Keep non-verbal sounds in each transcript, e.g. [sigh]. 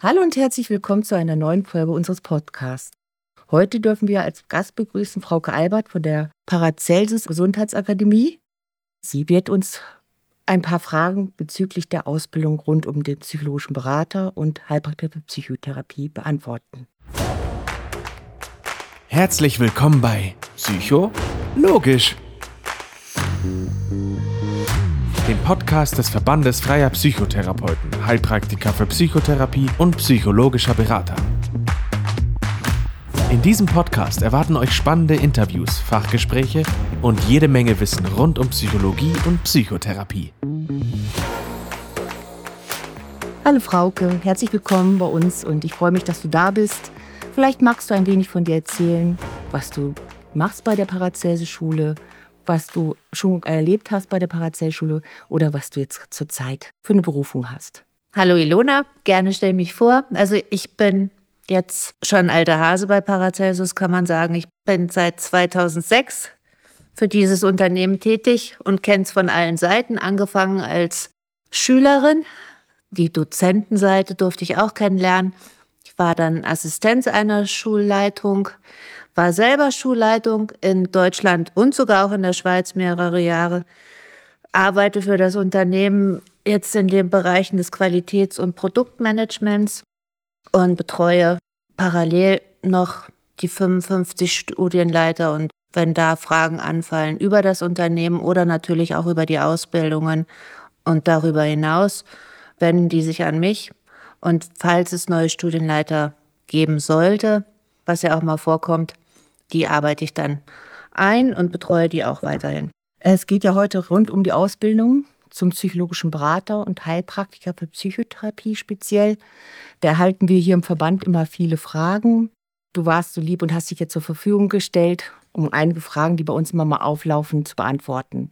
Hallo und herzlich willkommen zu einer neuen Folge unseres Podcasts. Heute dürfen wir als Gast begrüßen Frauke Albert von der Paracelsus Gesundheitsakademie. Sie wird uns ein paar Fragen bezüglich der Ausbildung rund um den psychologischen Berater und Heilpraktiker Psychotherapie beantworten. Herzlich willkommen bei Psycho Logisch, dem Podcast des Verbandes freier Psychotherapeuten, Heilpraktiker für Psychotherapie und psychologischer Berater. In diesem Podcast erwarten euch spannende Interviews, Fachgespräche und jede Menge Wissen rund um Psychologie und Psychotherapie. Hallo Frauke, herzlich willkommen bei uns und ich freue mich, dass du da bist. Vielleicht magst du ein wenig von dir erzählen, was du machst bei der Paracelsus-Schule, was du schon erlebt hast bei der Paracelsus-Schule oder was du jetzt zurzeit für eine Berufung hast. Hallo Ilona, gerne stell mich vor. Also ich bin jetzt schon alter Hase bei Paracelsus, kann man sagen. Ich bin seit 2006 für dieses Unternehmen tätig und kenne es von allen Seiten, angefangen als Schülerin. Die Dozentenseite durfte ich auch kennenlernen. Ich war dann Assistenz einer Schulleitung, war selber Schulleitung in Deutschland und sogar auch in der Schweiz mehrere Jahre, arbeite für das Unternehmen jetzt in den Bereichen des Qualitäts- und Produktmanagements und betreue parallel noch die 55 Studienleiter und wenn da Fragen anfallen über das Unternehmen oder natürlich auch über die Ausbildungen und darüber hinaus, wenden die sich an mich. Und falls es neue Studienleiter geben sollte, was ja auch mal vorkommt, die arbeite ich dann ein und betreue die auch weiterhin. Es geht ja heute rund um die Ausbildung zum psychologischen Berater und Heilpraktiker für Psychotherapie speziell. Da erhalten wir hier im Verband immer viele Fragen. Du warst so lieb und hast dich jetzt zur Verfügung gestellt, um einige Fragen, die bei uns immer mal auflaufen, zu beantworten.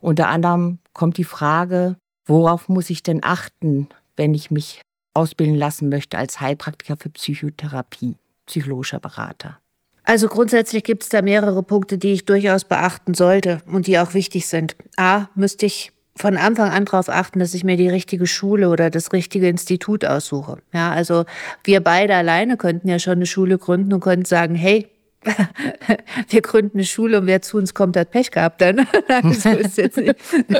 Unter anderem kommt die Frage, worauf muss ich denn achten, wenn ich mich ausbilden lassen möchte als Heilpraktiker für Psychotherapie, psychologischer Berater? Also grundsätzlich gibt es da mehrere Punkte, die ich durchaus beachten sollte und die auch wichtig sind. A, müsste ich von Anfang an darauf achten, dass ich mir die richtige Schule oder das richtige Institut aussuche. Ja, also wir beide alleine könnten ja schon eine Schule gründen und könnten sagen, hey, [laughs] wir gründen eine Schule und wer zu uns kommt, hat Pech gehabt dann. [laughs] so ist jetzt nicht. [laughs]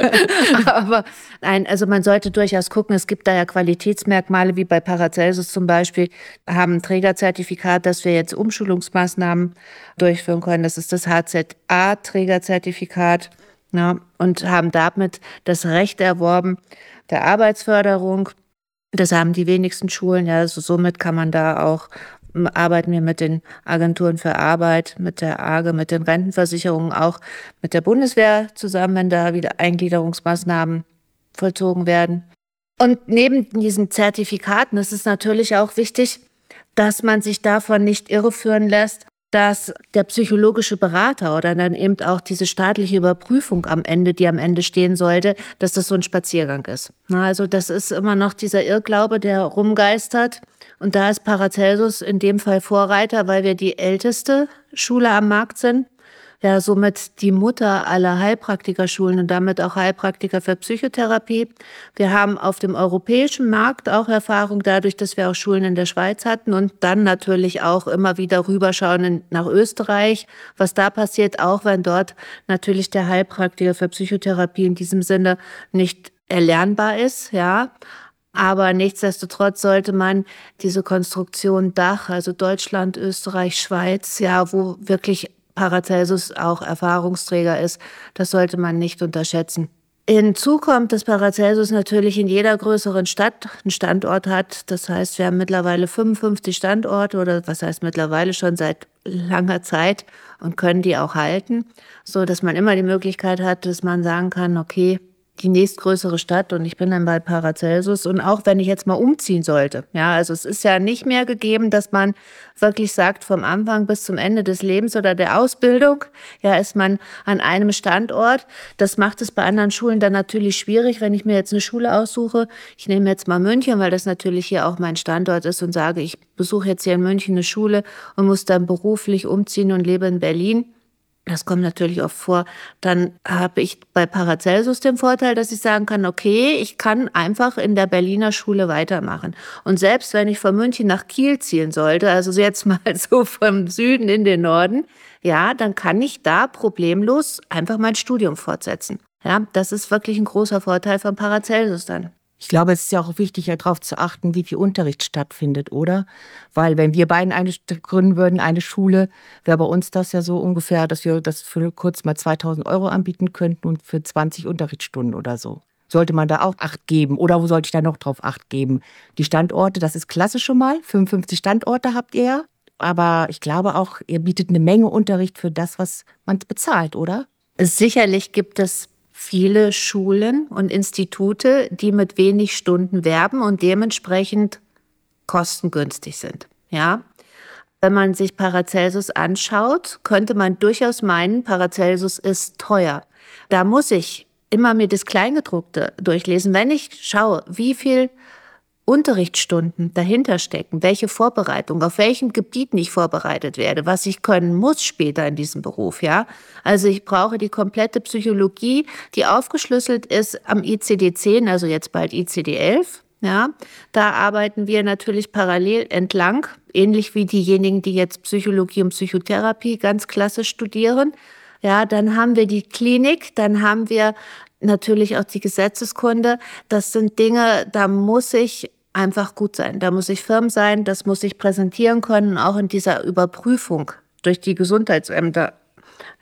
Aber nein, also man sollte durchaus gucken, es gibt da ja Qualitätsmerkmale, wie bei Paracelsus zum Beispiel, haben ein Trägerzertifikat, dass wir jetzt Umschulungsmaßnahmen durchführen können. Das ist das HZA-Trägerzertifikat ja, und haben damit das Recht erworben der Arbeitsförderung. Das haben die wenigsten Schulen. Ja, also somit kann man da auch arbeiten wir mit den Agenturen für Arbeit, mit der AGE, mit den Rentenversicherungen, auch mit der Bundeswehr zusammen, wenn da wieder Eingliederungsmaßnahmen vollzogen werden. Und neben diesen Zertifikaten ist es natürlich auch wichtig, dass man sich davon nicht irreführen lässt, dass der psychologische Berater oder dann eben auch diese staatliche Überprüfung am Ende, die am Ende stehen sollte, dass das so ein Spaziergang ist. Also das ist immer noch dieser Irrglaube, der rumgeistert. Und da ist Paracelsus in dem Fall Vorreiter, weil wir die älteste Schule am Markt sind ja somit die Mutter aller Heilpraktikerschulen und damit auch Heilpraktiker für Psychotherapie. Wir haben auf dem europäischen Markt auch Erfahrung dadurch, dass wir auch Schulen in der Schweiz hatten und dann natürlich auch immer wieder rüberschauen nach Österreich, was da passiert, auch wenn dort natürlich der Heilpraktiker für Psychotherapie in diesem Sinne nicht erlernbar ist, ja. Aber nichtsdestotrotz sollte man diese Konstruktion Dach, also Deutschland, Österreich, Schweiz, ja, wo wirklich Paracelsus auch Erfahrungsträger ist. Das sollte man nicht unterschätzen. Hinzu kommt, dass Paracelsus natürlich in jeder größeren Stadt einen Standort hat. Das heißt, wir haben mittlerweile 55 Standorte oder was heißt mittlerweile schon seit langer Zeit und können die auch halten, so dass man immer die Möglichkeit hat, dass man sagen kann, okay, die nächstgrößere Stadt und ich bin dann bei Paracelsus. Und auch wenn ich jetzt mal umziehen sollte, ja, also es ist ja nicht mehr gegeben, dass man wirklich sagt, vom Anfang bis zum Ende des Lebens oder der Ausbildung, ja, ist man an einem Standort. Das macht es bei anderen Schulen dann natürlich schwierig, wenn ich mir jetzt eine Schule aussuche. Ich nehme jetzt mal München, weil das natürlich hier auch mein Standort ist und sage, ich besuche jetzt hier in München eine Schule und muss dann beruflich umziehen und lebe in Berlin das kommt natürlich oft vor. Dann habe ich bei Paracelsus den Vorteil, dass ich sagen kann, okay, ich kann einfach in der Berliner Schule weitermachen. Und selbst wenn ich von München nach Kiel ziehen sollte, also jetzt [laughs] mal so vom Süden in den Norden, ja, dann kann ich da problemlos einfach mein Studium fortsetzen. Ja, das ist wirklich ein großer Vorteil von Paracelsus dann. Ich glaube, es ist ja auch wichtig, darauf zu achten, wie viel Unterricht stattfindet, oder? Weil wenn wir beiden eine gründen würden, eine Schule, wäre bei uns das ja so ungefähr, dass wir das für kurz mal 2000 Euro anbieten könnten und für 20 Unterrichtsstunden oder so. Sollte man da auch Acht geben? Oder wo sollte ich da noch drauf Acht geben? Die Standorte, das ist klasse schon mal. 55 Standorte habt ihr ja. Aber ich glaube auch, ihr bietet eine Menge Unterricht für das, was man bezahlt, oder? Sicherlich gibt es viele Schulen und Institute, die mit wenig Stunden werben und dementsprechend kostengünstig sind. Ja, wenn man sich Paracelsus anschaut, könnte man durchaus meinen, Paracelsus ist teuer. Da muss ich immer mir das Kleingedruckte durchlesen. Wenn ich schaue, wie viel Unterrichtsstunden dahinter stecken, welche Vorbereitung, auf welchem Gebiet ich vorbereitet werde, was ich können muss später in diesem Beruf, ja. Also ich brauche die komplette Psychologie, die aufgeschlüsselt ist am ICD-10, also jetzt bald ICD-11, ja. Da arbeiten wir natürlich parallel entlang, ähnlich wie diejenigen, die jetzt Psychologie und Psychotherapie ganz klassisch studieren. Ja, dann haben wir die Klinik, dann haben wir natürlich auch die Gesetzeskunde. Das sind Dinge, da muss ich einfach gut sein. Da muss ich firm sein, das muss ich präsentieren können, auch in dieser Überprüfung durch die Gesundheitsämter.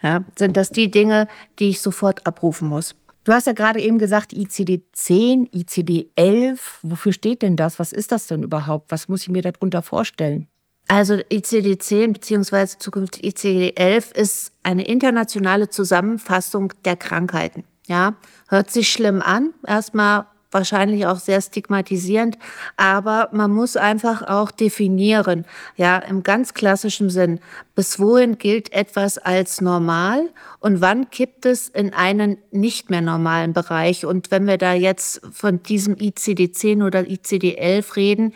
Ja, sind das die Dinge, die ich sofort abrufen muss. Du hast ja gerade eben gesagt, ICD-10, ICD-11. Wofür steht denn das? Was ist das denn überhaupt? Was muss ich mir darunter vorstellen? Also ICD-10 bzw. zukünftig ICD-11 ist eine internationale Zusammenfassung der Krankheiten. Ja, hört sich schlimm an. Erstmal wahrscheinlich auch sehr stigmatisierend, aber man muss einfach auch definieren, ja, im ganz klassischen Sinn, bis wohin gilt etwas als normal und wann kippt es in einen nicht mehr normalen Bereich. Und wenn wir da jetzt von diesem ICD-10 oder ICD-11 reden,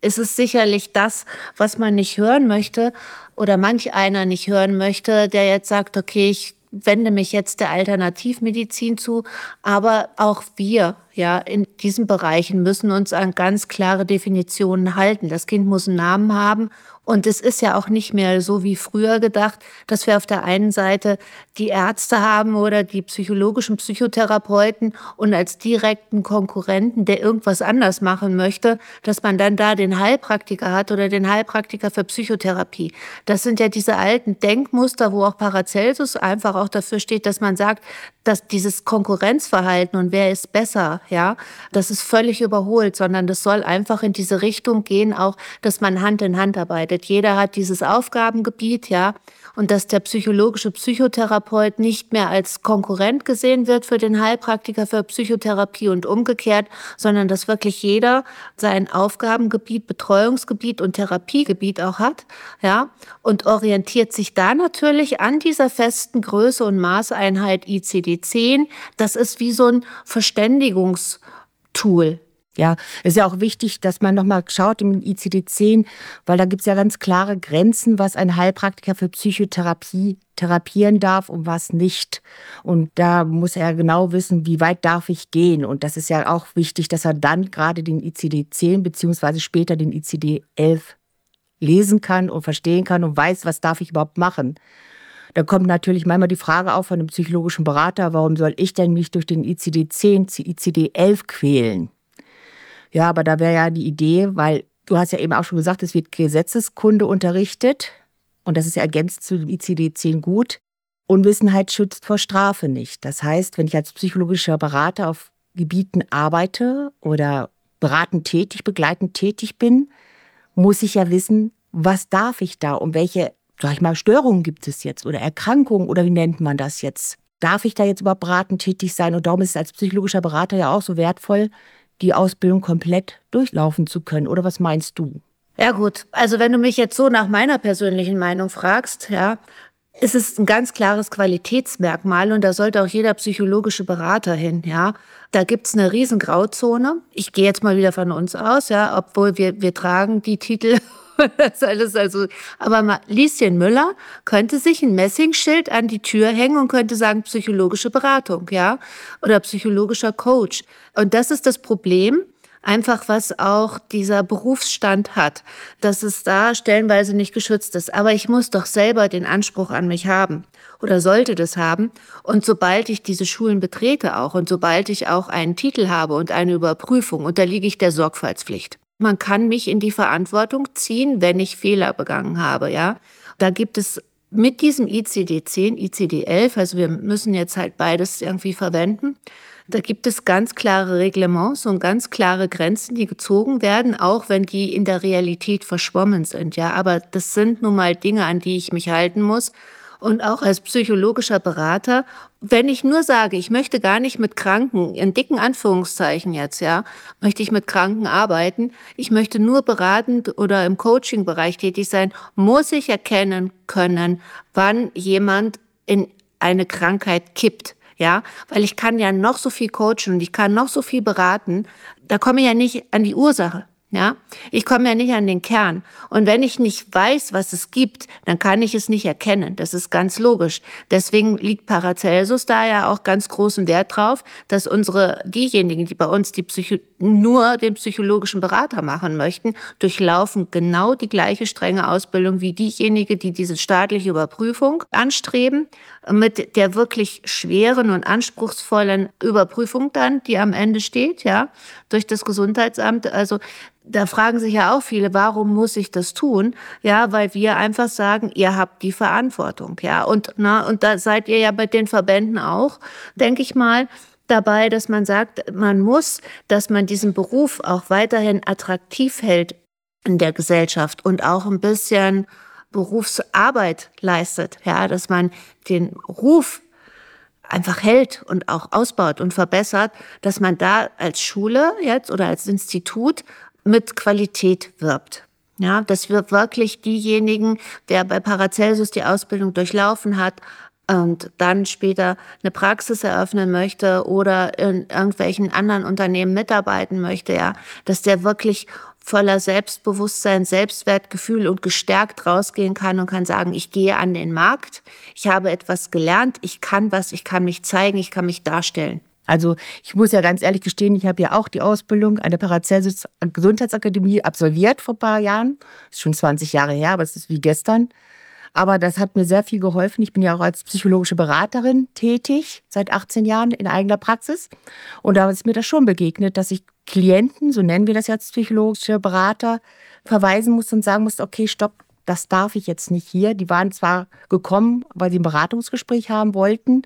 ist es sicherlich das, was man nicht hören möchte oder manch einer nicht hören möchte, der jetzt sagt, okay, ich wende mich jetzt der Alternativmedizin zu, aber auch wir ja, in diesen Bereichen müssen uns an ganz klare Definitionen halten. Das Kind muss einen Namen haben und es ist ja auch nicht mehr so wie früher gedacht, dass wir auf der einen Seite die Ärzte haben oder die psychologischen Psychotherapeuten und als direkten Konkurrenten, der irgendwas anders machen möchte, dass man dann da den Heilpraktiker hat oder den Heilpraktiker für Psychotherapie. Das sind ja diese alten Denkmuster, wo auch Paracelsus einfach auch dafür steht, dass man sagt, dass dieses Konkurrenzverhalten und wer ist besser, ja, das ist völlig überholt, sondern das soll einfach in diese Richtung gehen, auch, dass man Hand in Hand arbeitet. Jeder hat dieses Aufgabengebiet, ja, und dass der psychologische Psychotherapeut nicht mehr als Konkurrent gesehen wird für den Heilpraktiker für Psychotherapie und umgekehrt, sondern dass wirklich jeder sein Aufgabengebiet, Betreuungsgebiet und Therapiegebiet auch hat, ja, und orientiert sich da natürlich an dieser festen Größe und Maßeinheit ICD-10. Das ist wie so ein Verständigungstool. Ja, ist ja auch wichtig, dass man nochmal schaut im ICD-10, weil da gibt es ja ganz klare Grenzen, was ein Heilpraktiker für Psychotherapie therapieren darf und was nicht. Und da muss er genau wissen, wie weit darf ich gehen. Und das ist ja auch wichtig, dass er dann gerade den ICD-10 beziehungsweise später den ICD-11 lesen kann und verstehen kann und weiß, was darf ich überhaupt machen. Da kommt natürlich manchmal die Frage auf von einem psychologischen Berater, warum soll ich denn mich durch den ICD-10, ICD-11 quälen? Ja, aber da wäre ja die Idee, weil du hast ja eben auch schon gesagt, es wird Gesetzeskunde unterrichtet und das ist ja ergänzt zu dem ICD-10 gut. Unwissenheit schützt vor Strafe nicht. Das heißt, wenn ich als psychologischer Berater auf Gebieten arbeite oder beratend tätig, begleitend tätig bin, muss ich ja wissen, was darf ich da und welche, sag ich mal, Störungen gibt es jetzt oder Erkrankungen oder wie nennt man das jetzt? Darf ich da jetzt überhaupt beratend tätig sein? Und darum ist es als psychologischer Berater ja auch so wertvoll, die Ausbildung komplett durchlaufen zu können. Oder was meinst du? Ja gut, also wenn du mich jetzt so nach meiner persönlichen Meinung fragst, ja, ist es ein ganz klares Qualitätsmerkmal und da sollte auch jeder psychologische Berater hin, ja. Da gibt's eine riesen Grauzone. Ich gehe jetzt mal wieder von uns aus, ja, obwohl wir, wir tragen die Titel das alles also, aber Lieschen Müller könnte sich ein Messingschild an die Tür hängen und könnte sagen psychologische Beratung, ja, oder psychologischer Coach. Und das ist das Problem, einfach was auch dieser Berufsstand hat, dass es da stellenweise nicht geschützt ist. Aber ich muss doch selber den Anspruch an mich haben oder sollte das haben. Und sobald ich diese Schulen betrete auch und sobald ich auch einen Titel habe und eine Überprüfung, unterliege ich der Sorgfaltspflicht. Man kann mich in die Verantwortung ziehen, wenn ich Fehler begangen habe, ja. Da gibt es mit diesem ICD-10, ICD-11, also wir müssen jetzt halt beides irgendwie verwenden, da gibt es ganz klare Reglements und ganz klare Grenzen, die gezogen werden, auch wenn die in der Realität verschwommen sind. Ja, aber das sind nun mal Dinge, an die ich mich halten muss. Und auch als psychologischer Berater, wenn ich nur sage, ich möchte gar nicht mit Kranken, in dicken Anführungszeichen jetzt, ja, möchte ich mit Kranken arbeiten, ich möchte nur beratend oder im Coaching-Bereich tätig sein, muss ich erkennen können, wann jemand in eine Krankheit kippt. Ja, weil ich kann ja noch so viel coachen und ich kann noch so viel beraten. Da komme ich ja nicht an die Ursache. Ja, ich komme ja nicht an den Kern. Und wenn ich nicht weiß, was es gibt, dann kann ich es nicht erkennen. Das ist ganz logisch. Deswegen liegt Paracelsus da ja auch ganz großen Wert drauf, dass unsere, diejenigen, die bei uns die Psycho nur den psychologischen Berater machen möchten, durchlaufen genau die gleiche strenge Ausbildung wie diejenigen, die diese staatliche Überprüfung anstreben, mit der wirklich schweren und anspruchsvollen Überprüfung dann, die am Ende steht, ja, durch das Gesundheitsamt. Also da fragen sich ja auch viele, warum muss ich das tun? Ja, weil wir einfach sagen, ihr habt die Verantwortung, ja. Und, na, und da seid ihr ja bei den Verbänden auch, denke ich mal, dabei, dass man sagt, man muss, dass man diesen Beruf auch weiterhin attraktiv hält in der Gesellschaft und auch ein bisschen Berufsarbeit leistet, ja, dass man den Ruf einfach hält und auch ausbaut und verbessert, dass man da als Schule jetzt oder als Institut mit Qualität wirbt. Ja, dass wir wirklich diejenigen, der bei Paracelsus die Ausbildung durchlaufen hat und dann später eine Praxis eröffnen möchte oder in irgendwelchen anderen Unternehmen mitarbeiten möchte, ja, dass der wirklich voller Selbstbewusstsein, Selbstwertgefühl und gestärkt rausgehen kann und kann sagen, ich gehe an den Markt, ich habe etwas gelernt, ich kann was, ich kann mich zeigen, ich kann mich darstellen. Also ich muss ja ganz ehrlich gestehen, ich habe ja auch die Ausbildung an der Paracelsus Gesundheitsakademie absolviert vor ein paar Jahren. Das ist schon 20 Jahre her, aber es ist wie gestern. Aber das hat mir sehr viel geholfen. Ich bin ja auch als psychologische Beraterin tätig, seit 18 Jahren in eigener Praxis. Und da ist mir das schon begegnet, dass ich Klienten, so nennen wir das jetzt psychologische Berater, verweisen musste und sagen musste, okay, stopp, das darf ich jetzt nicht hier. Die waren zwar gekommen, weil sie ein Beratungsgespräch haben wollten,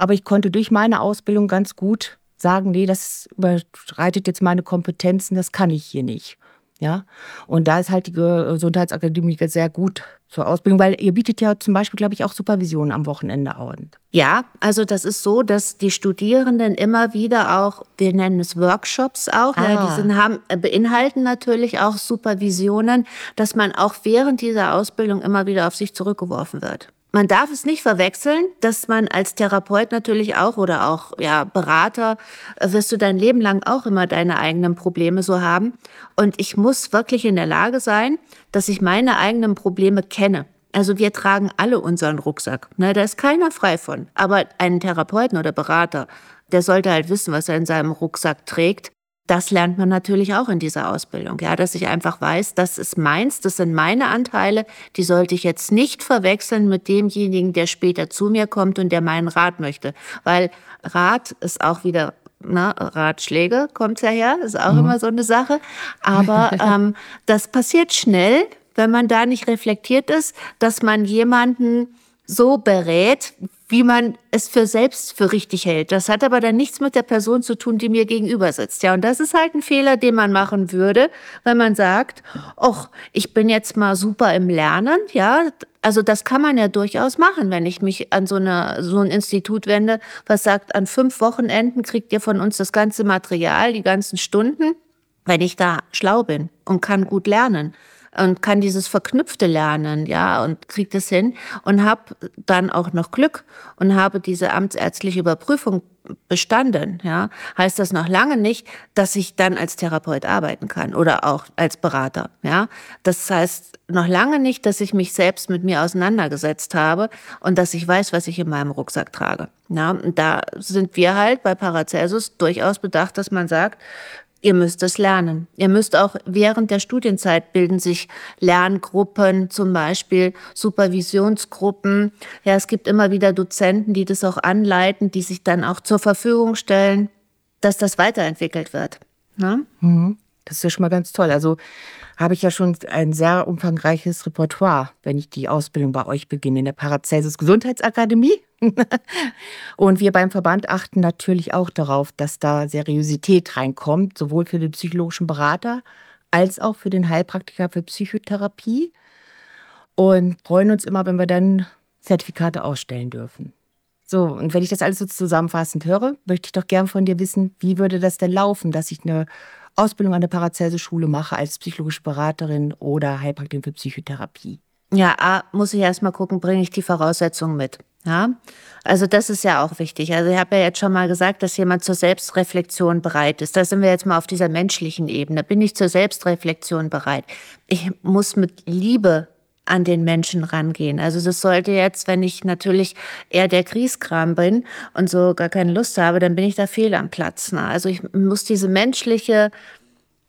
aber ich konnte durch meine Ausbildung ganz gut sagen, nee, das überschreitet jetzt meine Kompetenzen, das kann ich hier nicht. Ja, und da ist halt die Gesundheitsakademie sehr gut zur Ausbildung, weil ihr bietet ja zum Beispiel, glaube ich, auch Supervision am Wochenende an. Ja, also das ist so, dass die Studierenden immer wieder auch, wir nennen es Workshops auch, ah. ja, die sind, haben, beinhalten natürlich auch Supervisionen, dass man auch während dieser Ausbildung immer wieder auf sich zurückgeworfen wird. Man darf es nicht verwechseln, dass man als Therapeut natürlich auch oder auch ja, Berater äh, wirst du dein Leben lang auch immer deine eigenen Probleme so haben. Und ich muss wirklich in der Lage sein, dass ich meine eigenen Probleme kenne. Also wir tragen alle unseren Rucksack. Ne, da ist keiner frei von. Aber einen Therapeuten oder Berater, der sollte halt wissen, was er in seinem Rucksack trägt das lernt man natürlich auch in dieser Ausbildung, ja, dass ich einfach weiß, das ist meins, das sind meine Anteile, die sollte ich jetzt nicht verwechseln mit demjenigen, der später zu mir kommt und der meinen Rat möchte, weil Rat ist auch wieder na, ne, Ratschläge kommt ja her, ist auch mhm. immer so eine Sache. Aber [laughs] ähm, das passiert schnell, wenn man da nicht reflektiert ist, dass man jemanden so berät, wie man es für selbst für richtig hält. Das hat aber dann nichts mit der Person zu tun, die mir gegenüber sitzt. Ja, und das ist halt ein Fehler, den man machen würde, wenn man sagt, ach, ich bin jetzt mal super im Lernen. Ja, also das kann man ja durchaus machen, wenn ich mich an so, eine, so ein Institut wende, was sagt, an fünf Wochenenden kriegt ihr von uns das ganze Material, die ganzen Stunden, wenn ich da schlau bin und kann gut lernen und kann dieses verknüpfte lernen, ja, und kriege das hin und habe dann auch noch Glück und habe diese amtsärztliche Überprüfung bestanden, ja, heißt das noch lange nicht, dass ich dann als Therapeut arbeiten kann oder auch als Berater, ja. Das heißt noch lange nicht, dass ich mich selbst mit mir auseinandergesetzt habe und dass ich weiß, was ich in meinem Rucksack trage. Ja, und da sind wir halt bei Paracelsus durchaus bedacht, dass man sagt, Ihr müsst es lernen. Ihr müsst auch während der Studienzeit bilden sich Lerngruppen, zum Beispiel Supervisionsgruppen. Ja, es gibt immer wieder Dozenten, die das auch anleiten, die sich dann auch zur Verfügung stellen, dass das weiterentwickelt wird. Ne? Mhm. Das ist ja schon mal ganz toll. Also habe ich ja schon ein sehr umfangreiches Repertoire, wenn ich die Ausbildung bei euch beginne in der Paracelsus Gesundheitsakademie. [laughs] und wir beim Verband achten natürlich auch darauf, dass da Seriosität reinkommt, sowohl für den psychologischen Berater als auch für den Heilpraktiker für Psychotherapie. Und freuen uns immer, wenn wir dann Zertifikate ausstellen dürfen. So, und wenn ich das alles so zusammenfassend höre, möchte ich doch gern von dir wissen, wie würde das denn laufen, dass ich eine Ausbildung an der Paracelsus-Schule mache als psychologische Beraterin oder Heilpraktikerin für Psychotherapie? Ja, A, muss ich erst mal gucken, bringe ich die Voraussetzungen mit. Ja, also das ist ja auch wichtig. Also ich habe ja jetzt schon mal gesagt, dass jemand zur Selbstreflexion bereit ist. Da sind wir jetzt mal auf dieser menschlichen Ebene. Bin ich zur Selbstreflexion bereit? Ich muss mit Liebe an den Menschen rangehen. Also das sollte jetzt, wenn ich natürlich eher der Kriegskram bin und so gar keine Lust habe, dann bin ich da fehl am Platz. Ne? Also ich muss diese menschliche,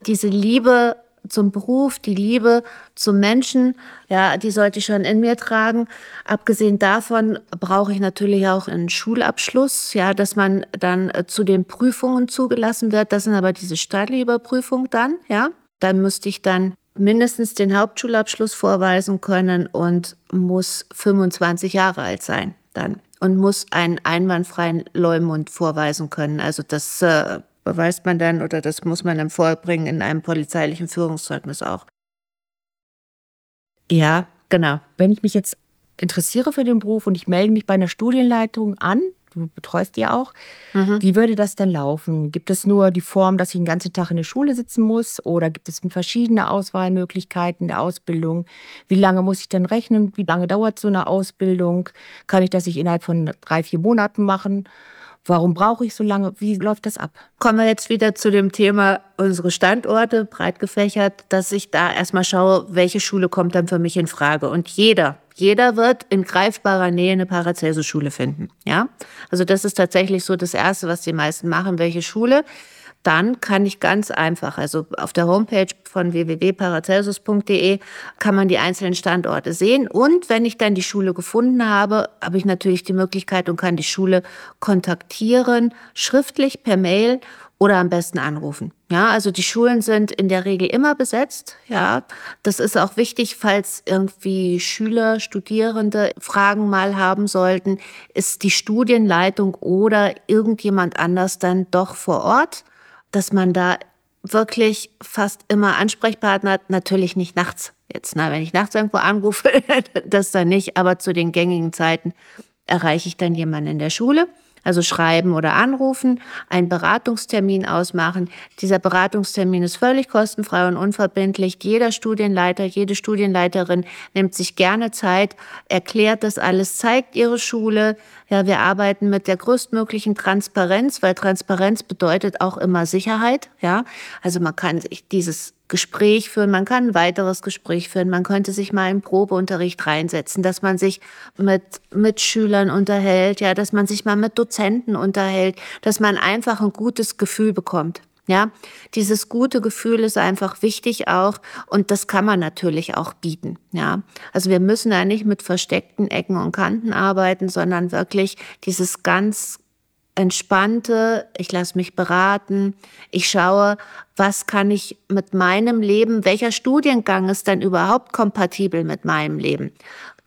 diese Liebe zum Beruf, die Liebe zum Menschen, ja, die sollte ich schon in mir tragen. Abgesehen davon brauche ich natürlich auch einen Schulabschluss, ja, dass man dann zu den Prüfungen zugelassen wird. Das sind aber diese staatliche Überprüfung dann, ja. Dann müsste ich dann mindestens den Hauptschulabschluss vorweisen können und muss 25 Jahre alt sein dann und muss einen einwandfreien Leumund vorweisen können. Also das äh, beweist man dann oder das muss man dann vorbringen in einem polizeilichen Führungszeugnis auch. Ja, genau. Wenn ich mich jetzt interessiere für den Beruf und ich melde mich bei einer Studienleitung an, du betreust die auch. Mhm. Wie würde das denn laufen? Gibt es nur die Form, dass ich den ganzen Tag in der Schule sitzen muss oder gibt es verschiedene Auswahlmöglichkeiten der Ausbildung? Wie lange muss ich denn rechnen? Wie lange dauert so eine Ausbildung? Kann ich das ich innerhalb von drei, vier Monaten machen? Warum brauche ich so lange? Wie läuft das ab? Kommen wir jetzt wieder zu dem Thema unsere Standorte, breit gefächert, dass ich da erstmal schaue, welche Schule kommt dann für mich in Frage. Und jeder, jeder wird in greifbarer Nähe eine Paracelsus-Schule finden. Ja? Also das ist tatsächlich so das Erste, was die meisten machen. Welche Schule? dann kann ich ganz einfach, also auf der Homepage von www.paracelsus.de kann man die einzelnen Standorte sehen. Und wenn ich dann die Schule gefunden habe, habe ich natürlich die Möglichkeit und kann die Schule kontaktieren, schriftlich per Mail oder am besten anrufen. Ja, also die Schulen sind in der Regel immer besetzt. Ja, das ist auch wichtig, falls irgendwie Schüler, Studierende Fragen mal haben sollten, ist die Studienleitung oder irgendjemand anders dann doch vor Ort dass man da wirklich fast immer Ansprechpartner hat, natürlich nicht nachts. Jetzt, na, wenn ich nachts irgendwo anrufe, [laughs] das dann nicht, aber zu den gängigen Zeiten erreiche ich dann jemanden in der Schule. Also schreiben oder anrufen, einen Beratungstermin ausmachen. Dieser Beratungstermin ist völlig kostenfrei und unverbindlich. Jeder Studienleiter, jede Studienleiterin nimmt sich gerne Zeit, erklärt das alles, zeigt ihre Schule. Ja, wir arbeiten mit der größtmöglichen Transparenz, weil Transparenz bedeutet auch immer Sicherheit. Ja, also man kann sich dieses Gespräch führen, man kann ein weiteres Gespräch führen, man könnte sich mal im Probeunterricht reinsetzen, dass man sich mit Mitschülern unterhält, ja, dass man sich mal mit Dozenten unterhält, dass man einfach ein gutes Gefühl bekommt. Ja, dieses gute Gefühl ist einfach wichtig auch und das kann man natürlich auch bieten. Ja, also wir müssen da nicht mit versteckten Ecken und Kanten arbeiten, sondern wirklich dieses ganz entspannte, ich lasse mich beraten, ich schaue, was kann ich mit meinem Leben, welcher Studiengang ist denn überhaupt kompatibel mit meinem Leben.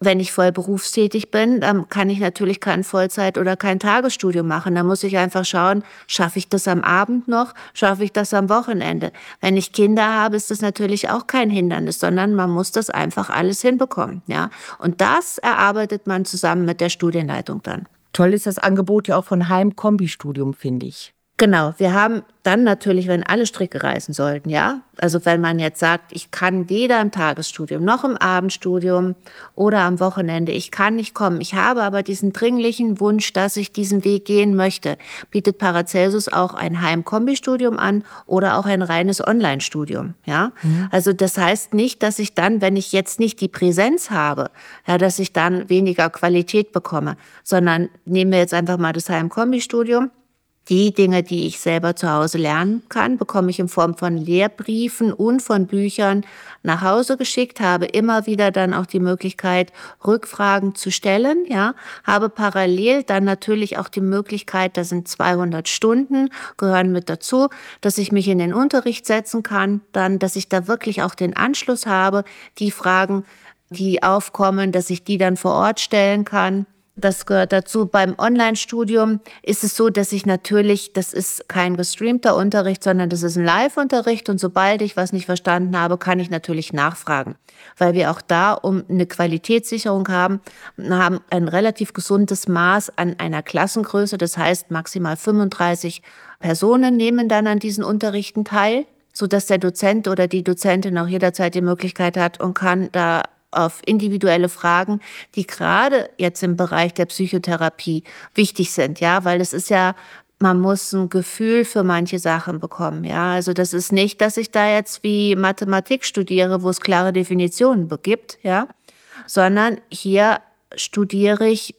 Wenn ich voll berufstätig bin, dann kann ich natürlich kein Vollzeit- oder kein Tagesstudium machen. Da muss ich einfach schauen, schaffe ich das am Abend noch, schaffe ich das am Wochenende. Wenn ich Kinder habe, ist das natürlich auch kein Hindernis, sondern man muss das einfach alles hinbekommen. Ja? Und das erarbeitet man zusammen mit der Studienleitung dann. Toll ist das Angebot ja auch von Heim-Kombi-Studium, finde ich. Genau, wir haben dann natürlich, wenn alle Stricke reißen sollten, ja. Also wenn man jetzt sagt, ich kann weder im Tagesstudium noch im Abendstudium oder am Wochenende, ich kann nicht kommen. Ich habe aber diesen dringlichen Wunsch, dass ich diesen Weg gehen möchte, bietet Paracelsus auch ein Heimkombistudium an oder auch ein reines Online-Studium, ja. Mhm. Also das heißt nicht, dass ich dann, wenn ich jetzt nicht die Präsenz habe, ja, dass ich dann weniger Qualität bekomme, sondern nehmen wir jetzt einfach mal das Heimkombistudium die Dinge, die ich selber zu Hause lernen kann, bekomme ich in Form von Lehrbriefen und von Büchern nach Hause geschickt, habe immer wieder dann auch die Möglichkeit, Rückfragen zu stellen, ja, habe parallel dann natürlich auch die Möglichkeit, da sind 200 Stunden, gehören mit dazu, dass ich mich in den Unterricht setzen kann, dann, dass ich da wirklich auch den Anschluss habe, die Fragen, die aufkommen, dass ich die dann vor Ort stellen kann. Das gehört dazu. Beim Online-Studium ist es so, dass ich natürlich, das ist kein gestreamter Unterricht, sondern das ist ein Live-Unterricht und sobald ich was nicht verstanden habe, kann ich natürlich nachfragen, weil wir auch da, um eine Qualitätssicherung haben, haben ein relativ gesundes Maß an einer Klassengröße. Das heißt, maximal 35 Personen nehmen dann an diesen Unterrichten teil so dass der Dozent oder die Dozentin auch jederzeit die Möglichkeit hat und kann da auf individuelle Fragen, die gerade jetzt im Bereich der Psychotherapie wichtig sind, ja, weil es ist ja man muss ein Gefühl für manche Sachen bekommen. Ja, also das ist nicht, dass ich da jetzt wie Mathematik studiere, wo es klare Definitionen gibt, ja, sondern hier studiere ich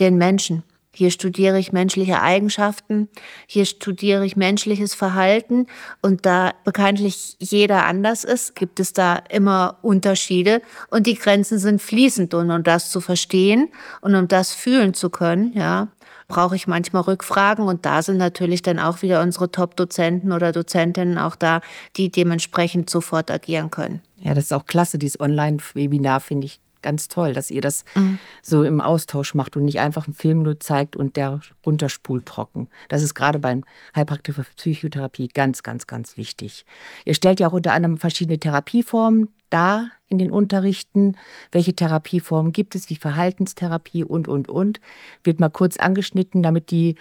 den Menschen. Hier studiere ich menschliche Eigenschaften, hier studiere ich menschliches Verhalten und da bekanntlich jeder anders ist, gibt es da immer Unterschiede und die Grenzen sind fließend und um das zu verstehen und um das fühlen zu können, ja, brauche ich manchmal Rückfragen und da sind natürlich dann auch wieder unsere Top-Dozenten oder Dozentinnen auch da, die dementsprechend sofort agieren können. Ja, das ist auch klasse, dieses Online-Webinar, finde ich ganz toll, dass ihr das mhm. so im Austausch macht und nicht einfach einen Film nur zeigt und der runterspult trocken. Das ist gerade beim Heilpraktiker für Psychotherapie ganz, ganz, ganz wichtig. Ihr stellt ja auch unter anderem verschiedene Therapieformen dar in den Unterrichten. Welche Therapieformen gibt es, wie Verhaltenstherapie und, und, und. Wird mal kurz angeschnitten, damit die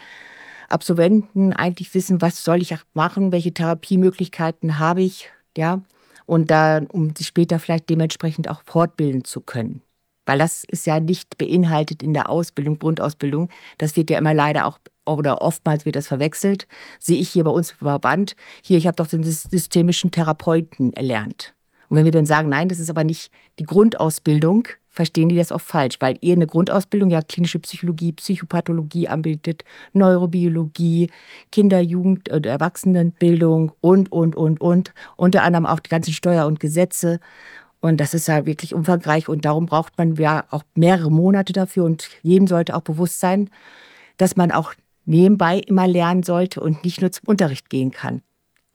Absolventen eigentlich wissen, was soll ich machen, welche Therapiemöglichkeiten habe ich, ja und da, um sich später vielleicht dementsprechend auch fortbilden zu können. Weil das ist ja nicht beinhaltet in der Ausbildung, Grundausbildung. Das wird ja immer leider auch, oder oftmals wird das verwechselt. Sehe ich hier bei uns im Verband. Hier, ich habe doch den systemischen Therapeuten erlernt. Und wenn wir dann sagen, nein, das ist aber nicht die Grundausbildung, verstehen die das oft falsch, weil ihr eine Grundausbildung ja klinische Psychologie, Psychopathologie anbietet, Neurobiologie, Kinder-, Jugend- und Erwachsenenbildung und, und, und, und. Unter anderem auch die ganzen Steuer- und Gesetze. Und das ist ja wirklich umfangreich und darum braucht man ja auch mehrere Monate dafür und jedem sollte auch bewusst sein, dass man auch nebenbei immer lernen sollte und nicht nur zum Unterricht gehen kann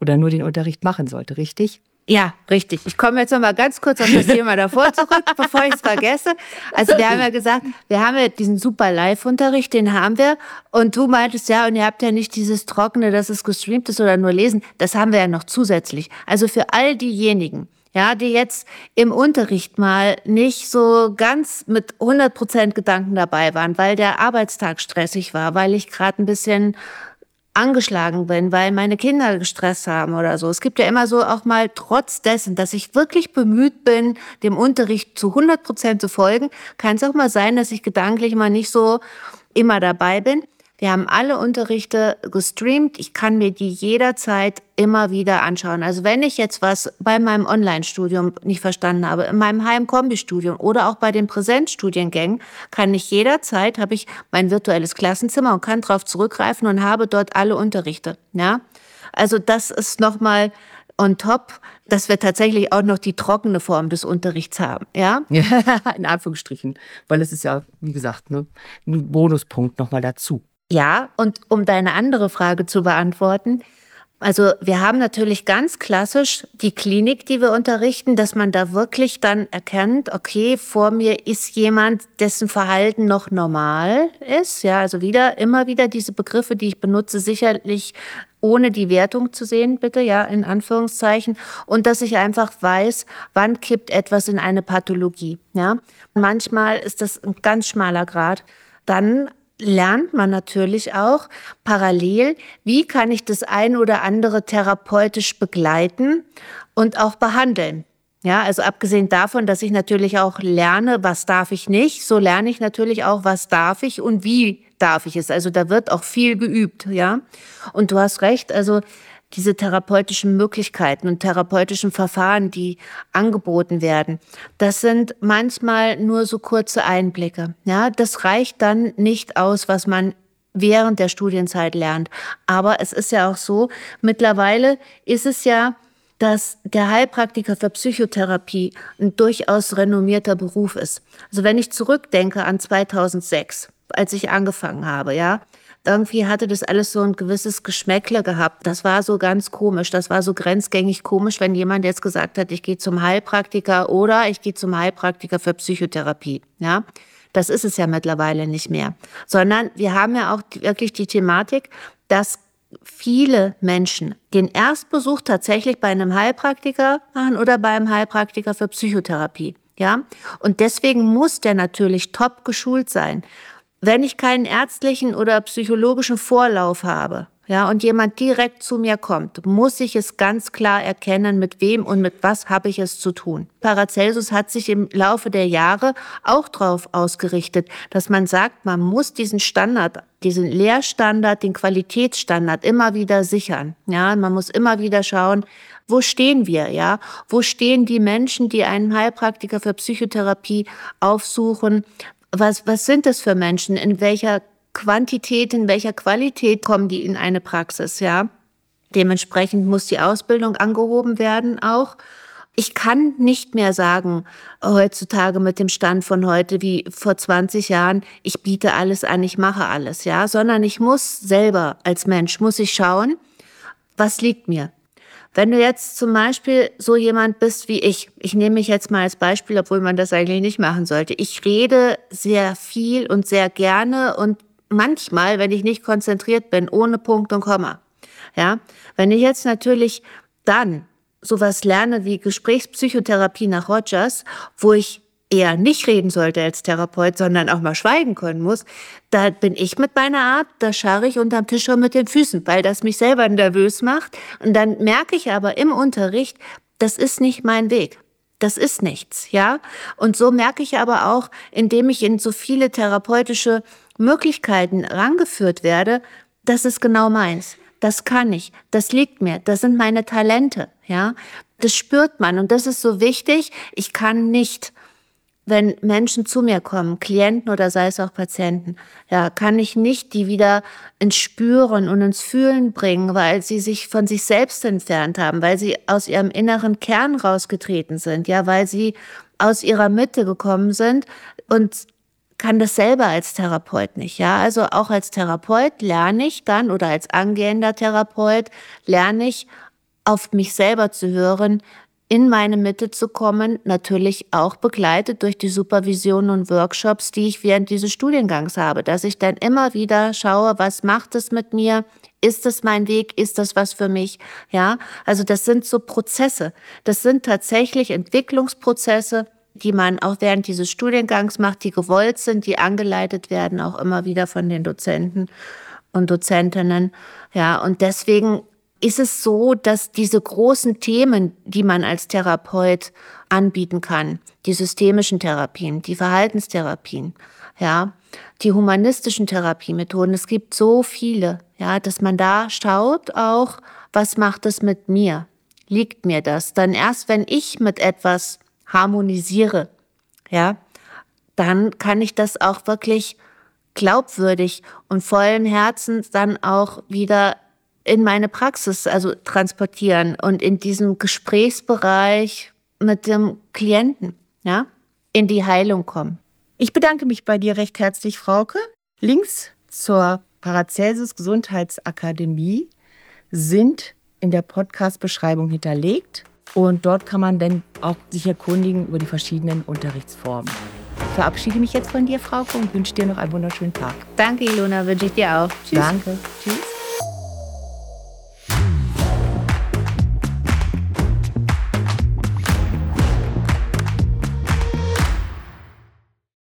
oder nur den Unterricht machen sollte, richtig? Ja, richtig. Ich komme jetzt noch mal ganz kurz auf das Thema davor zurück, [laughs] bevor ich es vergesse. Also wir haben ja gesagt, wir haben ja diesen super Live-Unterricht, den haben wir. Und du meintest ja, und ihr habt ja nicht dieses Trockene, dass es gestreamt ist oder nur lesen. Das haben wir ja noch zusätzlich. Also für all diejenigen, ja, die jetzt im Unterricht mal nicht so ganz mit 100 Prozent Gedanken dabei waren, weil der Arbeitstag stressig war, weil ich gerade ein bisschen angeschlagen bin, weil meine Kinder gestresst haben oder so. Es gibt ja immer so auch mal trotz dessen, dass ich wirklich bemüht bin, dem Unterricht zu 100 Prozent zu folgen, kann es auch mal sein, dass ich gedanklich mal nicht so immer dabei bin. Wir haben alle Unterrichte gestreamt. Ich kann mir die jederzeit immer wieder anschauen. Also wenn ich jetzt was bei meinem Online-Studium nicht verstanden habe, in meinem Heimkombi-Studium oder auch bei den Präsenzstudiengängen, kann ich jederzeit, habe ich mein virtuelles Klassenzimmer und kann darauf zurückgreifen und habe dort alle Unterrichte. Ja, also das ist nochmal on top, dass wir tatsächlich auch noch die trockene Form des Unterrichts haben, ja? [laughs] in Anführungsstrichen, weil es ist ja, wie gesagt, ne, ein Bonuspunkt nochmal dazu. Ja, und um deine andere Frage zu beantworten, also wir haben natürlich ganz klassisch die Klinik, die wir unterrichten, dass man da wirklich dann erkennt, okay, vor mir ist jemand, dessen Verhalten noch normal ist. Ja, also wieder, immer wieder diese Begriffe, die ich benutze, sicherlich ohne die Wertung zu sehen, bitte, ja, in Anführungszeichen. Und dass ich einfach weiß, wann kippt etwas in eine Pathologie, ja. Manchmal ist das ein ganz schmaler Grad. Dann lernt man natürlich auch parallel, wie kann ich das ein oder andere therapeutisch begleiten und auch behandeln. Ja, also abgesehen davon, dass ich natürlich auch lerne, was darf ich nicht, so lerne ich natürlich auch, was darf ich und wie darf ich es. Also da wird auch viel geübt, ja. Und du hast recht, also diese therapeutischen Möglichkeiten und therapeutischen Verfahren, die angeboten werden, das sind manchmal nur so kurze Einblicke. Ja, das reicht dann nicht aus, was man während der Studienzeit lernt. Aber es ist ja auch so, mittlerweile ist es ja, dass der Heilpraktiker für Psychotherapie ein durchaus renommierter Beruf ist. Also wenn ich zurückdenke an 2006, als ich angefangen habe, ja, irgendwie hatte das alles so ein gewisses Geschmäckle gehabt. Das war so ganz komisch. Das war so grenzgängig komisch, wenn jemand jetzt gesagt hat, ich gehe zum Heilpraktiker oder ich gehe zum Heilpraktiker für Psychotherapie. Ja, das ist es ja mittlerweile nicht mehr. Sondern wir haben ja auch wirklich die Thematik, dass viele Menschen den Erstbesuch tatsächlich bei einem Heilpraktiker machen oder bei einem Heilpraktiker für Psychotherapie. Ja, und deswegen muss der natürlich top geschult sein. Wenn ich keinen ärztlichen oder psychologischen Vorlauf habe, ja, und jemand direkt zu mir kommt, muss ich es ganz klar erkennen, mit wem und mit was habe ich es zu tun. Paracelsus hat sich im Laufe der Jahre auch darauf ausgerichtet, dass man sagt, man muss diesen Standard, diesen Lehrstandard, den Qualitätsstandard immer wieder sichern. Ja, man muss immer wieder schauen, wo stehen wir, ja? Wo stehen die Menschen, die einen Heilpraktiker für Psychotherapie aufsuchen? Was, was sind das für Menschen? In welcher Quantität, in welcher Qualität kommen die in eine Praxis, ja? Dementsprechend muss die Ausbildung angehoben werden auch. Ich kann nicht mehr sagen, heutzutage mit dem Stand von heute wie vor 20 Jahren, ich biete alles an, ich mache alles, ja, sondern ich muss selber als Mensch, muss ich schauen, was liegt mir? Wenn du jetzt zum Beispiel so jemand bist wie ich, ich nehme mich jetzt mal als Beispiel, obwohl man das eigentlich nicht machen sollte. Ich rede sehr viel und sehr gerne und manchmal, wenn ich nicht konzentriert bin, ohne Punkt und Komma. Ja, wenn ich jetzt natürlich dann sowas lerne wie Gesprächspsychotherapie nach Rogers, wo ich eher nicht reden sollte als Therapeut, sondern auch mal schweigen können muss, da bin ich mit meiner Art, da scharre ich unterm Tisch schon mit den Füßen, weil das mich selber nervös macht. Und dann merke ich aber im Unterricht, das ist nicht mein Weg. Das ist nichts, ja. Und so merke ich aber auch, indem ich in so viele therapeutische Möglichkeiten rangeführt werde, das ist genau meins. Das kann ich. Das liegt mir. Das sind meine Talente, ja. Das spürt man. Und das ist so wichtig. Ich kann nicht wenn Menschen zu mir kommen, Klienten oder sei es auch Patienten, ja, kann ich nicht die wieder ins Spüren und ins Fühlen bringen, weil sie sich von sich selbst entfernt haben, weil sie aus ihrem inneren Kern rausgetreten sind, ja, weil sie aus ihrer Mitte gekommen sind und kann das selber als Therapeut nicht, ja. Also auch als Therapeut lerne ich dann oder als angehender Therapeut lerne ich auf mich selber zu hören, in meine Mitte zu kommen, natürlich auch begleitet durch die Supervision und Workshops, die ich während dieses Studiengangs habe, dass ich dann immer wieder schaue, was macht es mit mir? Ist es mein Weg? Ist das was für mich? Ja, also das sind so Prozesse. Das sind tatsächlich Entwicklungsprozesse, die man auch während dieses Studiengangs macht, die gewollt sind, die angeleitet werden, auch immer wieder von den Dozenten und Dozentinnen. Ja, und deswegen ist es so, dass diese großen Themen, die man als Therapeut anbieten kann, die systemischen Therapien, die Verhaltenstherapien, ja, die humanistischen Therapiemethoden, es gibt so viele, ja, dass man da schaut auch, was macht es mit mir? Liegt mir das? Dann erst, wenn ich mit etwas harmonisiere, ja, dann kann ich das auch wirklich glaubwürdig und vollen Herzens dann auch wieder in meine Praxis also transportieren und in diesem Gesprächsbereich mit dem Klienten, ja, in die Heilung kommen. Ich bedanke mich bei dir recht herzlich, Frauke. Links zur Paracelsus Gesundheitsakademie sind in der Podcast-Beschreibung hinterlegt und dort kann man dann auch sich erkundigen über die verschiedenen Unterrichtsformen. Ich verabschiede mich jetzt von dir, Frauke, und wünsche dir noch einen wunderschönen Tag. Danke, Ilona, wünsche ich dir auch. Tschüss. Danke. Tschüss.